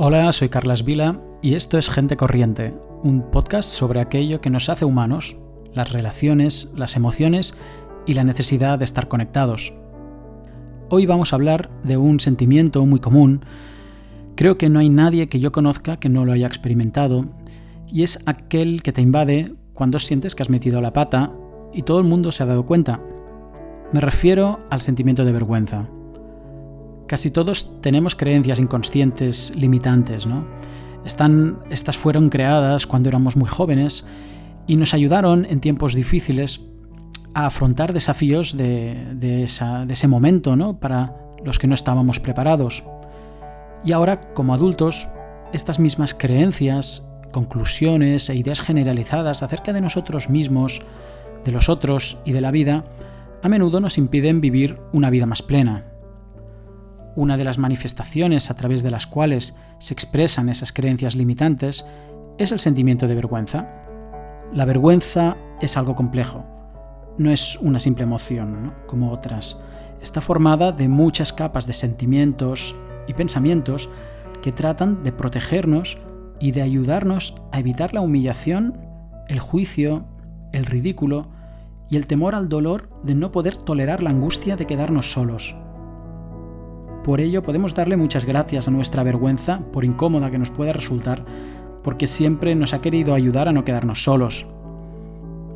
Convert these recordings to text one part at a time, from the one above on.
Hola, soy Carlas Vila y esto es Gente Corriente, un podcast sobre aquello que nos hace humanos, las relaciones, las emociones y la necesidad de estar conectados. Hoy vamos a hablar de un sentimiento muy común, creo que no hay nadie que yo conozca que no lo haya experimentado, y es aquel que te invade cuando sientes que has metido la pata y todo el mundo se ha dado cuenta. Me refiero al sentimiento de vergüenza. Casi todos tenemos creencias inconscientes limitantes, ¿no? Estas fueron creadas cuando éramos muy jóvenes y nos ayudaron en tiempos difíciles a afrontar desafíos de, ese momento, ¿no? Para los que no estábamos preparados. Y ahora, como adultos, estas mismas creencias, conclusiones e ideas generalizadas acerca de nosotros mismos, de los otros y de la vida, a menudo nos impiden vivir una vida más plena. Una de las manifestaciones a través de las cuales se expresan esas creencias limitantes es el sentimiento de vergüenza. La vergüenza es algo complejo, no es una simple emoción como otras. Está formada de muchas capas de sentimientos y pensamientos que tratan de protegernos y de ayudarnos a evitar la humillación, el juicio, el ridículo y el temor al dolor de no poder tolerar la angustia de quedarnos solos. Por ello podemos darle muchas gracias a nuestra vergüenza, por incómoda que nos pueda resultar, porque siempre nos ha querido ayudar a no quedarnos solos.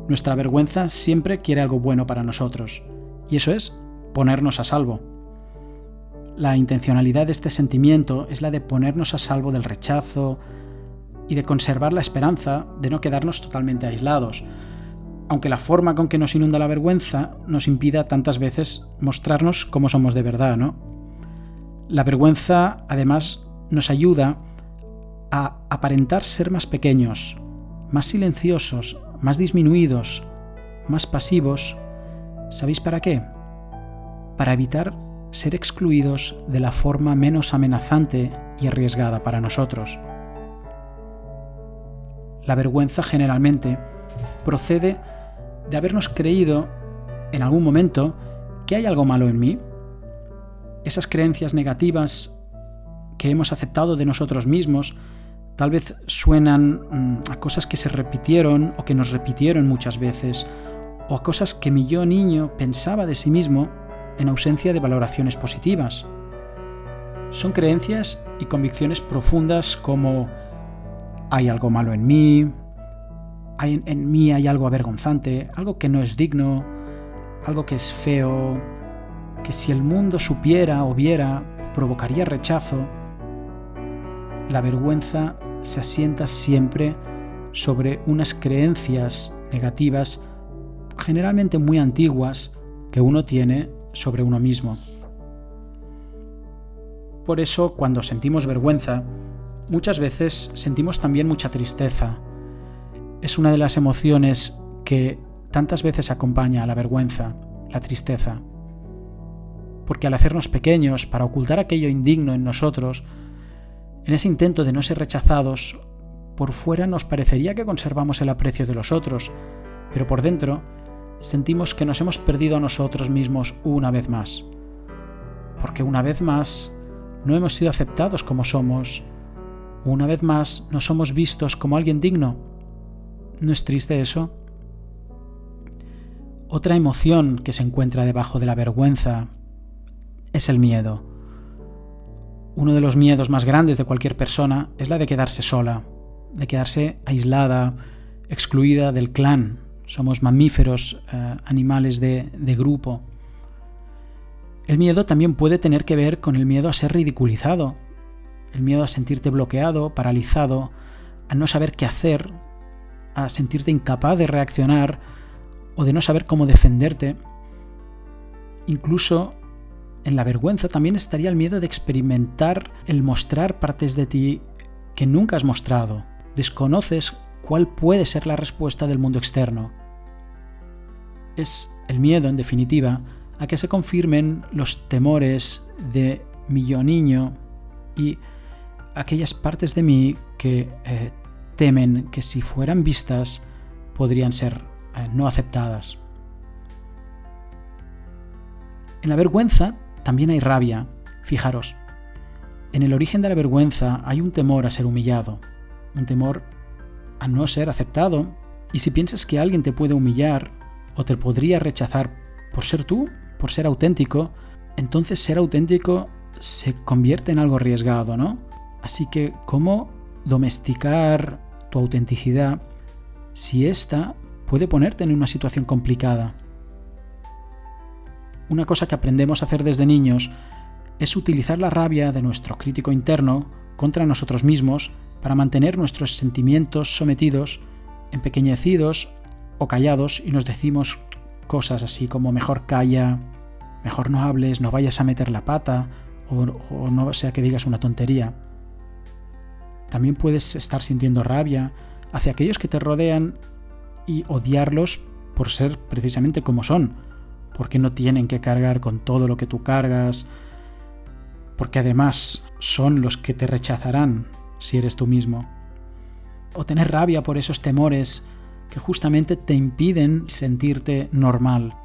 Nuestra vergüenza siempre quiere algo bueno para nosotros, y eso es ponernos a salvo. La intencionalidad de este sentimiento es la de ponernos a salvo del rechazo y de conservar la esperanza de no quedarnos totalmente aislados, aunque la forma con que nos inunda la vergüenza nos impida tantas veces mostrarnos como somos de verdad, ¿no? La vergüenza, además, nos ayuda a aparentar ser más pequeños, más silenciosos, más disminuidos, más pasivos. ¿Sabéis para qué? Para evitar ser excluidos de la forma menos amenazante y arriesgada para nosotros. La vergüenza generalmente procede de habernos creído en algún momento que hay algo malo en mí, esas creencias negativas que hemos aceptado de nosotros mismos tal vez suenan mm, a cosas que se repitieron o que nos repitieron muchas veces, o a cosas que mi yo niño pensaba de sí mismo en ausencia de valoraciones positivas. Son creencias y convicciones profundas como hay algo malo en mí, hay, en mí hay algo avergonzante, algo que no es digno, algo que es feo, que si el mundo supiera o viera provocaría rechazo, la vergüenza se asienta siempre sobre unas creencias negativas, generalmente muy antiguas, que uno tiene sobre uno mismo. Por eso, cuando sentimos vergüenza, muchas veces sentimos también mucha tristeza. Es una de las emociones que tantas veces acompaña a la vergüenza, la tristeza porque al hacernos pequeños, para ocultar aquello indigno en nosotros, en ese intento de no ser rechazados, por fuera nos parecería que conservamos el aprecio de los otros, pero por dentro sentimos que nos hemos perdido a nosotros mismos una vez más. Porque una vez más no hemos sido aceptados como somos, una vez más no somos vistos como alguien digno. ¿No es triste eso? Otra emoción que se encuentra debajo de la vergüenza es el miedo. Uno de los miedos más grandes de cualquier persona es la de quedarse sola, de quedarse aislada, excluida del clan. Somos mamíferos, eh, animales de, de grupo. El miedo también puede tener que ver con el miedo a ser ridiculizado, el miedo a sentirte bloqueado, paralizado, a no saber qué hacer, a sentirte incapaz de reaccionar o de no saber cómo defenderte. Incluso en la vergüenza también estaría el miedo de experimentar el mostrar partes de ti que nunca has mostrado. Desconoces cuál puede ser la respuesta del mundo externo. Es el miedo, en definitiva, a que se confirmen los temores de mi yo niño y aquellas partes de mí que eh, temen que si fueran vistas podrían ser eh, no aceptadas. En la vergüenza también hay rabia. Fijaros, En el origen de la vergüenza hay un temor a ser humillado, un temor a no ser aceptado. Y si piensas que alguien te puede humillar o te podría rechazar por ser tú, por ser auténtico, entonces ser auténtico se convierte en algo arriesgado, ¿no? Así que, ¿cómo domesticar tu autenticidad si ésta puede ponerte en una situación complicada? Una cosa que aprendemos a hacer desde niños es utilizar la rabia de nuestro crítico interno contra nosotros mismos para mantener nuestros sentimientos sometidos, empequeñecidos o callados y nos decimos cosas así como mejor calla, mejor no hables, no vayas a meter la pata o, no sea que digas una tontería. También puedes estar sintiendo rabia hacia aquellos que te rodean y odiarlos por ser precisamente como son, porque no tienen que cargar con todo lo que tú cargas, porque además son los que te rechazarán si eres tú mismo. O tener rabia por esos temores que justamente te impiden sentirte normal.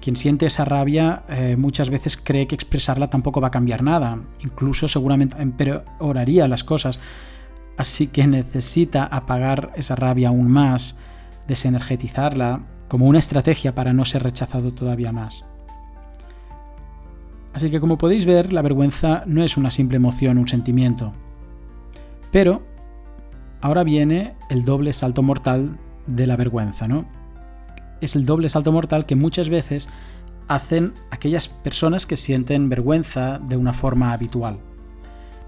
Quien siente esa rabia eh, muchas veces cree que expresarla tampoco va a cambiar nada, incluso seguramente empeoraría las cosas, así que necesita apagar esa rabia aún más, desenergetizarla como una estrategia para no ser rechazado todavía más. Así que como podéis ver, la vergüenza no es una simple emoción, un sentimiento. Pero ahora viene el doble salto mortal de la vergüenza, ¿no? es el doble salto mortal que muchas veces hacen aquellas personas que sienten vergüenza de una forma habitual.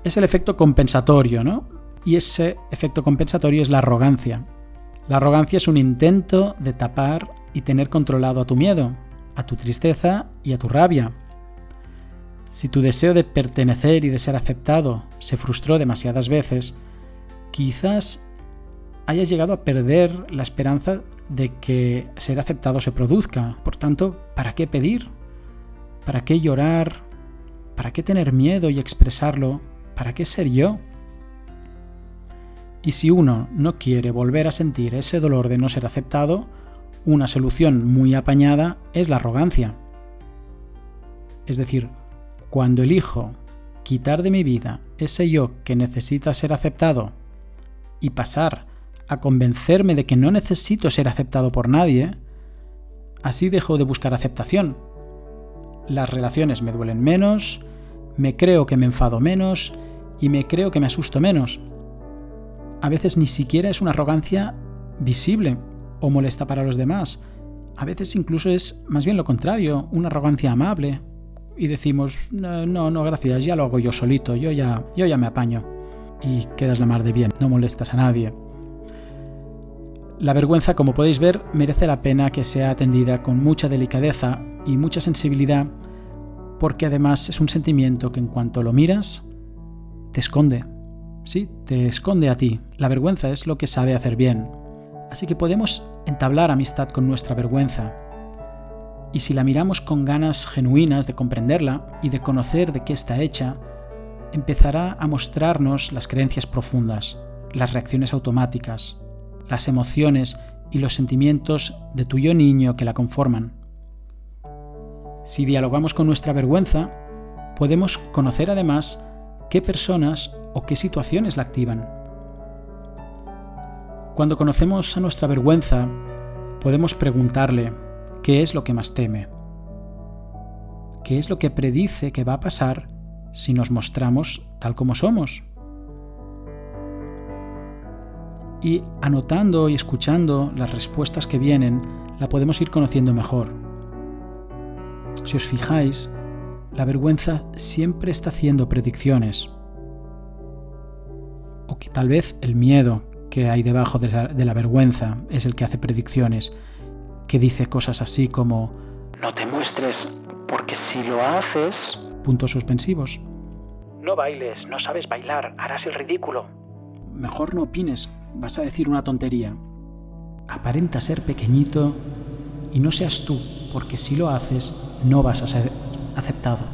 Es el efecto compensatorio, ¿no? Y ese efecto compensatorio es la arrogancia. La arrogancia es un intento de tapar y tener controlado a tu miedo, a tu tristeza y a tu rabia. Si tu deseo de pertenecer y de ser aceptado se frustró demasiadas veces, quizás hayas llegado a perder la esperanza de que ser aceptado se produzca. Por tanto, ¿para qué pedir? ¿Para qué llorar? ¿Para qué tener miedo y expresarlo? ¿Para qué ser yo? Y si uno no quiere volver a sentir ese dolor de no ser aceptado, una solución muy apañada es la arrogancia. Es decir, cuando elijo quitar de mi vida ese yo que necesita ser aceptado y pasar a convencerme de que no necesito ser aceptado por nadie, así dejo de buscar aceptación. Las relaciones me duelen menos, me creo que me enfado menos y me creo que me asusto menos. A veces ni siquiera es una arrogancia visible o molesta para los demás. A veces incluso es más bien lo contrario, una arrogancia amable. Y decimos, no, no, gracias, ya lo hago yo solito, yo ya, yo ya me apaño. Y quedas la mar de bien, no molestas a nadie. La vergüenza, como podéis ver, merece la pena que sea atendida con mucha delicadeza y mucha sensibilidad, porque además es un sentimiento que en cuanto lo miras, te esconde. Sí, te esconde a ti. La vergüenza es lo que sabe hacer bien. Así que podemos entablar amistad con nuestra vergüenza. Y si la miramos con ganas genuinas de comprenderla y de conocer de qué está hecha, empezará a mostrarnos las creencias profundas, las reacciones automáticas, las emociones y los sentimientos de tu yo niño que la conforman. Si dialogamos con nuestra vergüenza, podemos conocer además qué personas o qué situaciones la activan. Cuando conocemos a nuestra vergüenza, podemos preguntarle qué es lo que más teme, qué es lo que predice que va a pasar si nos mostramos tal como somos. y anotando y escuchando las respuestas que vienen, la podemos ir conociendo mejor. Si os fijáis, la vergüenza siempre está haciendo predicciones. O que tal vez el miedo que hay debajo de la, de la vergüenza es el que hace predicciones, que dice cosas así como, no te muestres, porque si lo haces... Puntos suspensivos. No bailes, no sabes bailar, harás el ridículo. Mejor no opines, vas a decir una tontería. Aparenta ser pequeñito y no seas tú, porque si lo haces no vas a ser aceptado.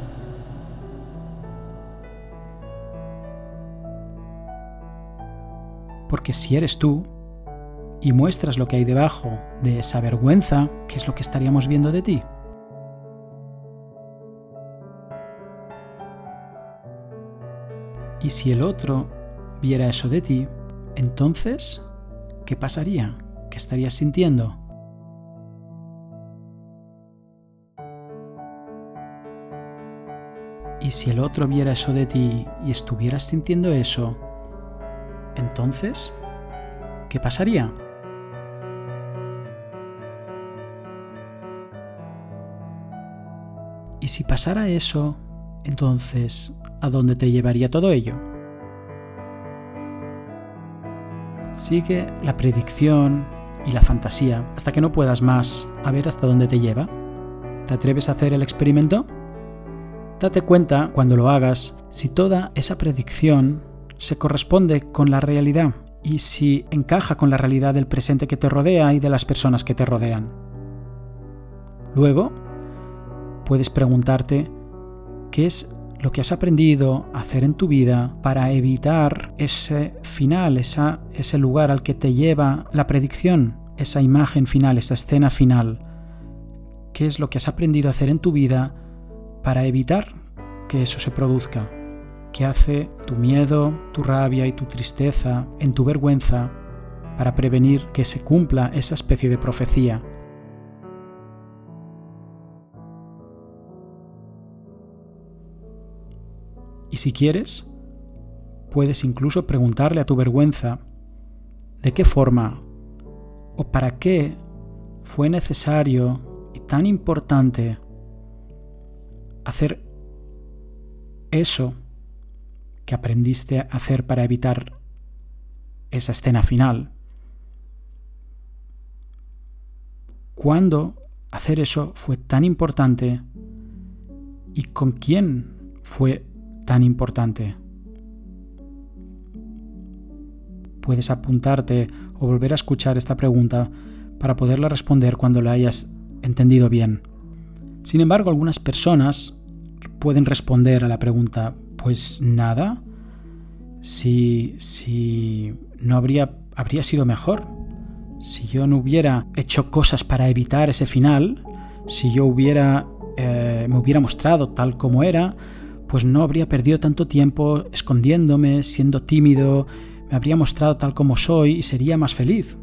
Porque si eres tú y muestras lo que hay debajo de esa vergüenza, ¿qué es lo que estaríamos viendo de ti? Y si el otro viera eso de ti, entonces, ¿qué pasaría? ¿Qué estarías sintiendo? Y si el otro viera eso de ti y estuvieras sintiendo eso, entonces, ¿qué pasaría? Y si pasara eso, entonces, ¿a dónde te llevaría todo ello? Sigue la predicción y la fantasía hasta que no puedas más a ver hasta dónde te lleva. ¿Te atreves a hacer el experimento? Date cuenta, cuando lo hagas, si toda esa predicción se corresponde con la realidad y si encaja con la realidad del presente que te rodea y de las personas que te rodean. Luego, puedes preguntarte qué es lo que has aprendido a hacer en tu vida para evitar ese final, ese lugar al que te lleva la predicción, esa imagen final, esa escena final. ¿Qué es lo que has aprendido a hacer en tu vida para evitar que eso se produzca? ¿Qué hace tu miedo, tu rabia y tu tristeza en tu vergüenza para prevenir que se cumpla esa especie de profecía Y si quieres, puedes incluso preguntarle a tu vergüenza de qué forma o para qué fue necesario y tan importante hacer eso que aprendiste a hacer para evitar esa escena final. ¿Cuándo hacer eso fue tan importante y con quién fue tan importante. Puedes apuntarte o volver a escuchar esta pregunta para poderla responder cuando la hayas entendido bien. Sin embargo, algunas personas pueden responder a la pregunta, pues nada, si, si no habría, habría sido mejor. Si yo no hubiera hecho cosas para evitar ese final, si yo hubiera, eh, me hubiera mostrado tal como era, pues no habría perdido tanto tiempo escondiéndome, siendo tímido, me habría mostrado tal como soy y sería más feliz.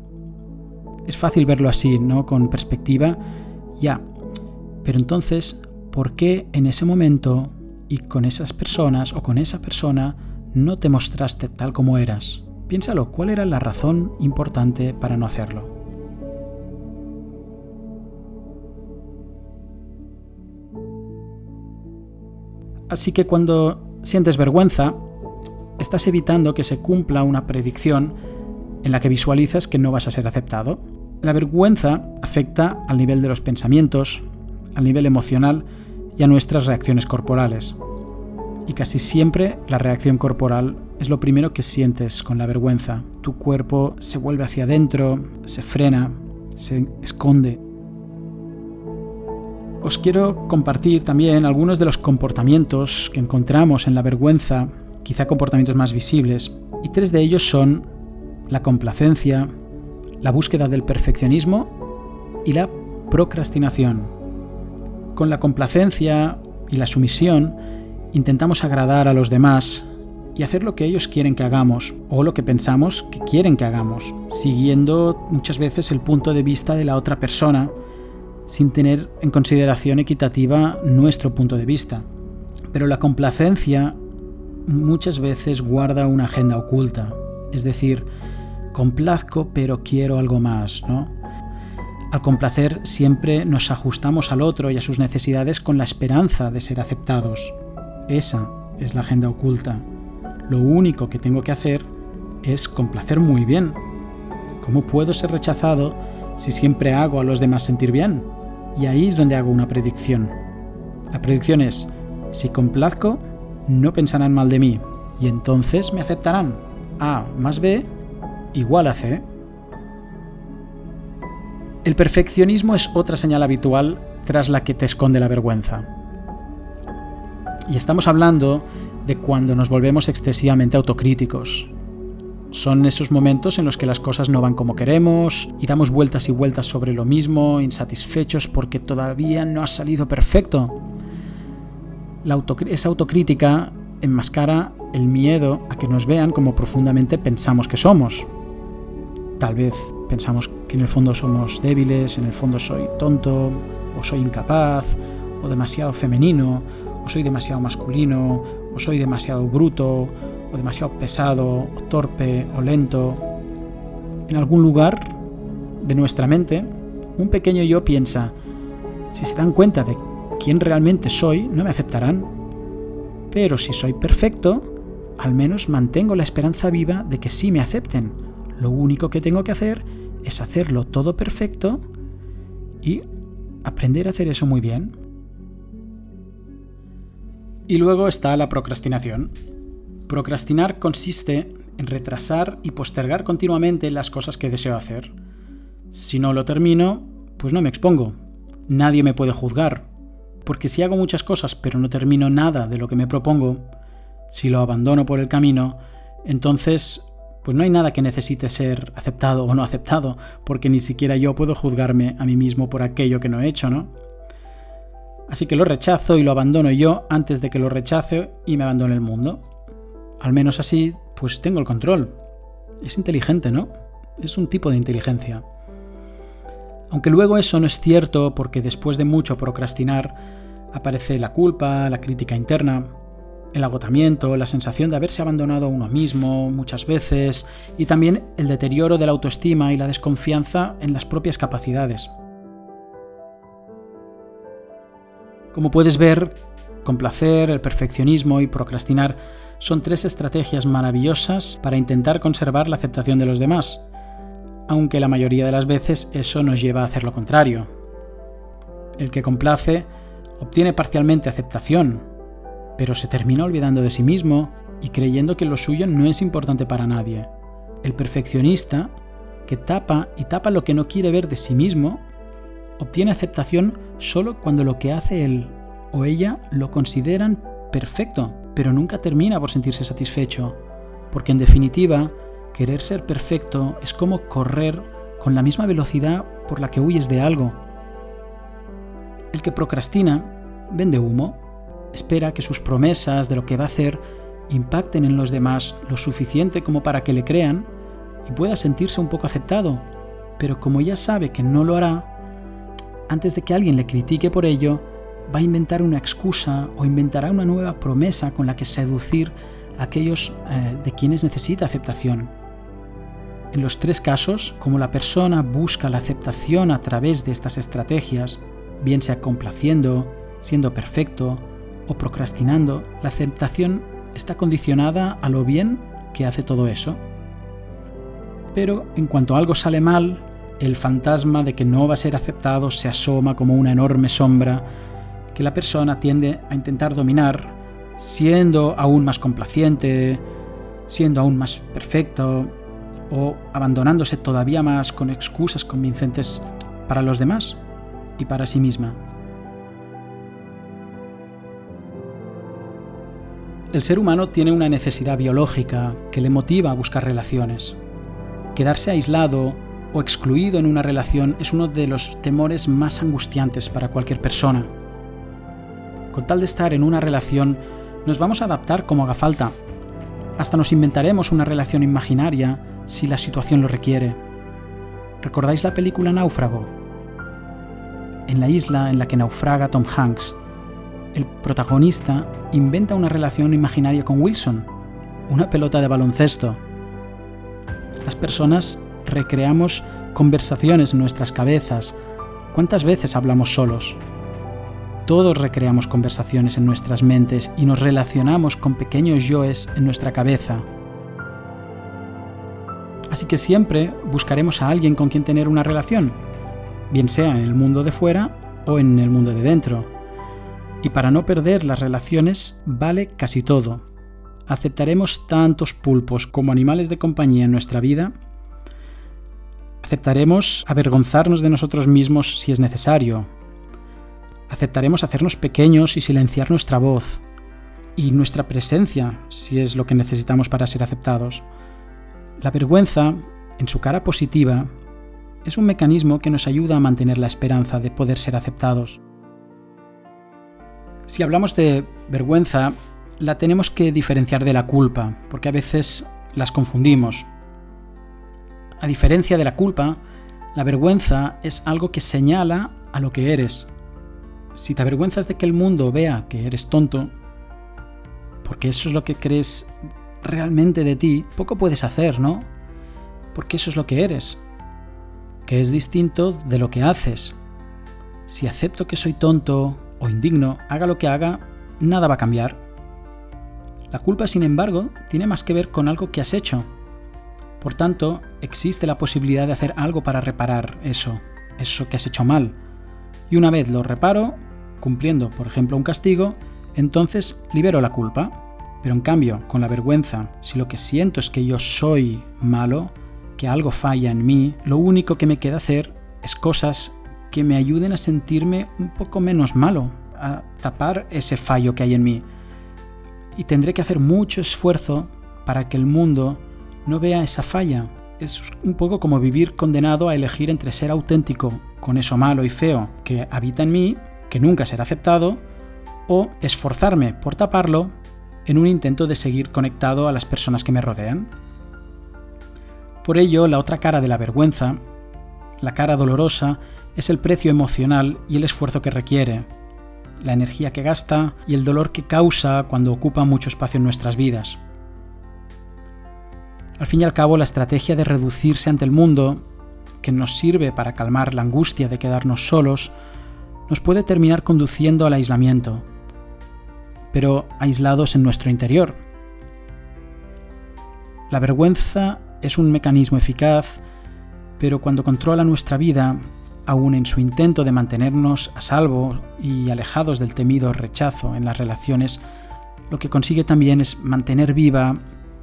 Es fácil verlo así, ¿no? Con perspectiva, ya. Pero entonces, ¿por qué en ese momento y con esas personas o con esa persona no te mostraste tal como eras? Piénsalo, ¿cuál era la razón importante para no hacerlo? Así que cuando sientes vergüenza, estás evitando que se cumpla una predicción en la que visualizas que no vas a ser aceptado. La vergüenza afecta al nivel de los pensamientos, al nivel emocional y a nuestras reacciones corporales. Y casi siempre la reacción corporal es lo primero que sientes con la vergüenza. Tu cuerpo se vuelve hacia adentro, se frena, se esconde os quiero compartir también algunos de los comportamientos que encontramos en la vergüenza, quizá comportamientos más visibles, y tres de ellos son la complacencia, la búsqueda del perfeccionismo y la procrastinación. Con la complacencia y la sumisión intentamos agradar a los demás y hacer lo que ellos quieren que hagamos o lo que pensamos que quieren que hagamos, siguiendo muchas veces el punto de vista de la otra persona sin tener en consideración equitativa nuestro punto de vista. Pero la complacencia muchas veces guarda una agenda oculta, es decir, complazco pero quiero algo más, ¿no? Al complacer siempre nos ajustamos al otro y a sus necesidades con la esperanza de ser aceptados. Esa es la agenda oculta. Lo único que tengo que hacer es complacer muy bien. ¿Cómo puedo ser rechazado si siempre hago a los demás sentir bien? Y ahí es donde hago una predicción. La predicción es, si complazco, no pensarán mal de mí y entonces me aceptarán. A más B igual a C. El perfeccionismo es otra señal habitual tras la que te esconde la vergüenza. Y estamos hablando de cuando nos volvemos excesivamente autocríticos, son esos momentos en los que las cosas no van como queremos y damos vueltas y vueltas sobre lo mismo, insatisfechos porque todavía no ha salido perfecto. esa autocrítica enmascara el miedo a que nos vean como profundamente pensamos que somos. Tal vez pensamos que en el fondo somos débiles, en el fondo soy tonto, o soy incapaz, o demasiado femenino, o soy demasiado masculino, o soy demasiado bruto, o demasiado pesado, o torpe, o lento. En algún lugar de nuestra mente, un pequeño yo piensa, si se dan cuenta de quién realmente soy, no me aceptarán. Pero si soy perfecto, al menos mantengo la esperanza viva de que sí me acepten. Lo único que tengo que hacer es hacerlo todo perfecto y aprender a hacer eso muy bien. Y luego está la procrastinación. Procrastinar consiste en retrasar y postergar continuamente las cosas que deseo hacer. Si no lo termino, pues no me expongo. Nadie me puede juzgar. Porque si hago muchas cosas pero no termino nada de lo que me propongo, si lo abandono por el camino, entonces pues no hay nada que necesite ser aceptado o no aceptado, porque ni siquiera yo puedo juzgarme a mí mismo por aquello que no he hecho, ¿no? Así que lo rechazo y lo abandono yo antes de que lo rechace y me abandone el mundo. Al menos así, pues tengo el control. Es inteligente, ¿no? Es un tipo de inteligencia. Aunque luego eso no es cierto porque después de mucho procrastinar aparece la culpa, la crítica interna, el agotamiento, la sensación de haberse abandonado a uno mismo muchas veces y también el deterioro de la autoestima y la desconfianza en las propias capacidades. Como puedes ver, complacer, el perfeccionismo y procrastinar son tres estrategias maravillosas para intentar conservar la aceptación de los demás, aunque la mayoría de las veces eso nos lleva a hacer lo contrario. El que complace obtiene parcialmente aceptación, pero se termina olvidando de sí mismo y creyendo que lo suyo no es importante para nadie. El perfeccionista, que tapa y tapa lo que no quiere ver de sí mismo, obtiene aceptación solo cuando lo que hace él o ella lo consideran perfecto, pero nunca termina por sentirse satisfecho, porque en definitiva, querer ser perfecto es como correr con la misma velocidad por la que huyes de algo. El que procrastina vende humo, espera que sus promesas de lo que va a hacer impacten en los demás lo suficiente como para que le crean y pueda sentirse un poco aceptado, pero como ya sabe que no lo hará, antes de que alguien le critique por ello, va a inventar una excusa o inventará una nueva promesa con la que seducir a aquellos eh, de quienes necesita aceptación. En los tres casos, como la persona busca la aceptación a través de estas estrategias, bien sea complaciendo, siendo perfecto o procrastinando, la aceptación está condicionada a lo bien que hace todo eso. Pero en cuanto algo sale mal, el fantasma de que no va a ser aceptado se asoma como una enorme sombra que la persona tiende a intentar dominar, siendo aún más complaciente, siendo aún más perfecto o abandonándose todavía más con excusas convincentes para los demás y para sí misma. El ser humano tiene una necesidad biológica que le motiva a buscar relaciones. Quedarse aislado o excluido en una relación es uno de los temores más angustiantes para cualquier persona. Con tal de estar en una relación, nos vamos a adaptar como haga falta. Hasta nos inventaremos una relación imaginaria si la situación lo requiere. ¿Recordáis la película Náufrago? En la isla en la que naufraga Tom Hanks, el protagonista inventa una relación imaginaria con Wilson, una pelota de baloncesto. Las personas recreamos conversaciones en nuestras cabezas. ¿Cuántas veces hablamos solos? Todos recreamos conversaciones en nuestras mentes y nos relacionamos con pequeños yoes en nuestra cabeza. Así que siempre buscaremos a alguien con quien tener una relación, bien sea en el mundo de fuera o en el mundo de dentro. Y para no perder las relaciones vale casi todo. Aceptaremos tantos pulpos como animales de compañía en nuestra vida Aceptaremos avergonzarnos de nosotros mismos si es necesario. Aceptaremos hacernos pequeños y silenciar nuestra voz y nuestra presencia si es lo que necesitamos para ser aceptados. La vergüenza, en su cara positiva, es un mecanismo que nos ayuda a mantener la esperanza de poder ser aceptados. Si hablamos de vergüenza, la tenemos que diferenciar de la culpa, porque a veces las confundimos. A diferencia de la culpa, la vergüenza es algo que señala a lo que eres. Si te avergüenzas de que el mundo vea que eres tonto, porque eso es lo que crees realmente de ti, poco puedes hacer, ¿no? Porque eso es lo que eres, que es distinto de lo que haces. Si acepto que soy tonto o indigno, haga lo que haga, nada va a cambiar. La culpa, sin embargo, tiene más que ver con algo que has hecho. Por tanto, existe la posibilidad de hacer algo para reparar eso, eso que has hecho mal. Y una vez lo reparo, cumpliendo, por ejemplo, un castigo, entonces libero la culpa. Pero en cambio, con la vergüenza, si lo que siento es que yo soy malo, que algo falla en mí, lo único que me queda hacer es cosas que me ayuden a sentirme un poco menos malo, a tapar ese fallo que hay en mí. Y tendré que hacer mucho esfuerzo para que el mundo no vea esa falla. Es un poco como vivir condenado a elegir entre ser auténtico con eso malo y feo que habita en mí, que nunca será aceptado, o esforzarme por taparlo en un intento de seguir conectado a las personas que me rodean. Por ello, la otra cara de la vergüenza, la cara dolorosa, es el precio emocional y el esfuerzo que requiere, la energía que gasta y el dolor que causa cuando ocupa mucho espacio en nuestras vidas. Al fin y al cabo, la estrategia de reducirse ante el mundo, que nos sirve para calmar la angustia de quedarnos solos, nos puede terminar conduciendo al aislamiento, pero aislados en nuestro interior. La vergüenza es un mecanismo eficaz, pero cuando controla nuestra vida, aun en su intento de mantenernos a salvo y alejados del temido rechazo en las relaciones, lo que consigue también es mantener viva,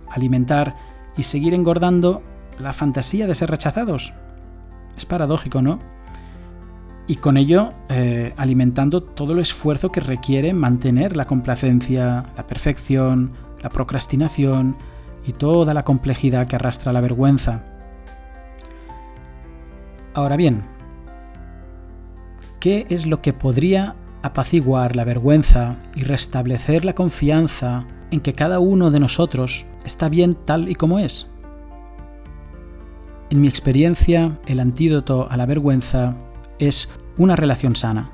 alimentar y seguir engordando la fantasía de ser rechazados. Es paradójico, ¿no? Y con ello eh, alimentando todo el esfuerzo que requiere mantener la complacencia, la perfección, la procrastinación y toda la complejidad que arrastra la vergüenza. Ahora bien, ¿qué es lo que podría apaciguar la vergüenza y restablecer la confianza en que cada uno de nosotros está bien tal y como es? En mi experiencia, el antídoto a la vergüenza es una relación sana.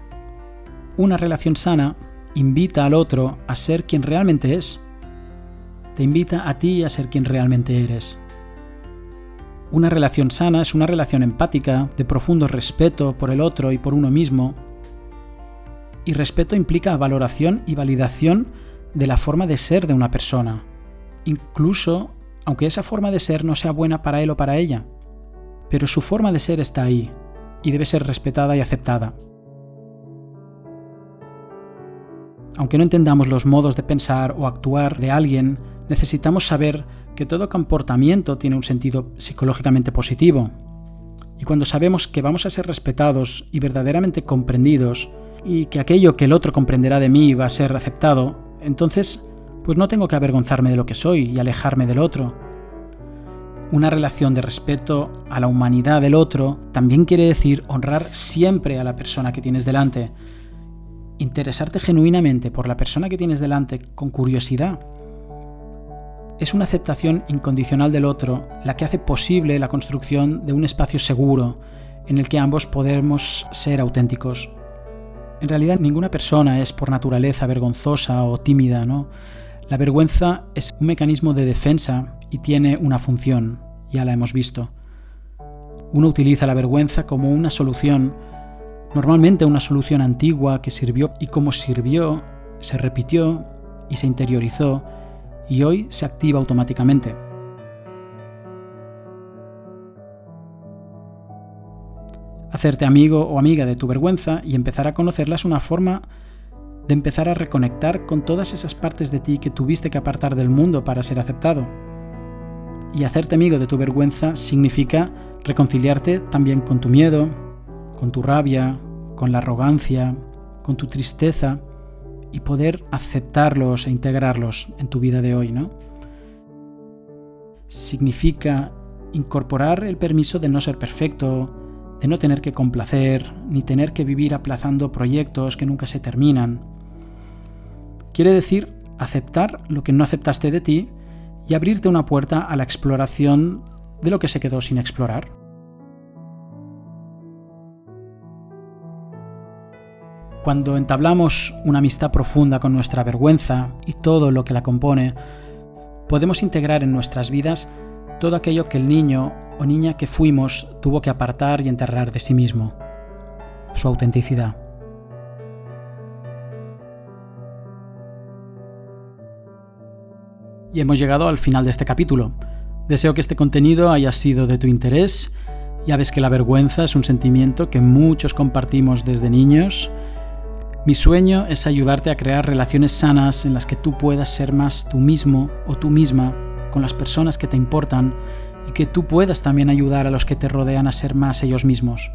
Una relación sana invita al otro a ser quien realmente es. Te invita a ti a ser quien realmente eres. Una relación sana es una relación empática, de profundo respeto por el otro y por uno mismo. Y respeto implica valoración y validación de la forma de ser de una persona, incluso aunque esa forma de ser no sea buena para él o para ella. Pero su forma de ser está ahí, y debe ser respetada y aceptada. Aunque no entendamos los modos de pensar o actuar de alguien, necesitamos saber que todo comportamiento tiene un sentido psicológicamente positivo. Y cuando sabemos que vamos a ser respetados y verdaderamente comprendidos, y que aquello que el otro comprenderá de mí va a ser aceptado, entonces pues no tengo que avergonzarme de lo que soy y alejarme del otro, una relación de respeto a la humanidad del otro también quiere decir honrar siempre a la persona que tienes delante, interesarte genuinamente por la persona que tienes delante con curiosidad. Es una aceptación incondicional del otro la que hace posible la construcción de un espacio seguro en el que ambos podemos ser auténticos. En realidad ninguna persona es por naturaleza vergonzosa o tímida, ¿no? La vergüenza es un mecanismo de defensa y tiene una función, ya la hemos visto. Uno utiliza la vergüenza como una solución, normalmente una solución antigua que sirvió y como sirvió, se repitió y se interiorizó y hoy se activa automáticamente. Hacerte amigo o amiga de tu vergüenza y empezar a conocerla es una forma de empezar a reconectar con todas esas partes de ti que tuviste que apartar del mundo para ser aceptado. Y hacerte amigo de tu vergüenza significa reconciliarte también con tu miedo, con tu rabia, con la arrogancia, con tu tristeza y poder aceptarlos e integrarlos en tu vida de hoy, ¿no? Significa incorporar el permiso de no ser perfecto, de no tener que complacer, ni tener que vivir aplazando proyectos que nunca se terminan, Quiere decir aceptar lo que no aceptaste de ti y abrirte una puerta a la exploración de lo que se quedó sin explorar. Cuando entablamos una amistad profunda con nuestra vergüenza y todo lo que la compone, podemos integrar en nuestras vidas todo aquello que el niño o niña que fuimos tuvo que apartar y enterrar de sí mismo, su autenticidad. Y hemos llegado al final de este capítulo. Deseo que este contenido haya sido de tu interés. Ya ves que la vergüenza es un sentimiento que muchos compartimos desde niños. Mi sueño es ayudarte a crear relaciones sanas en las que tú puedas ser más tú mismo o tú misma con las personas que te importan y que tú puedas también ayudar a los que te rodean a ser más ellos mismos.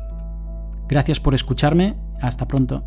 Gracias por escucharme. Hasta pronto.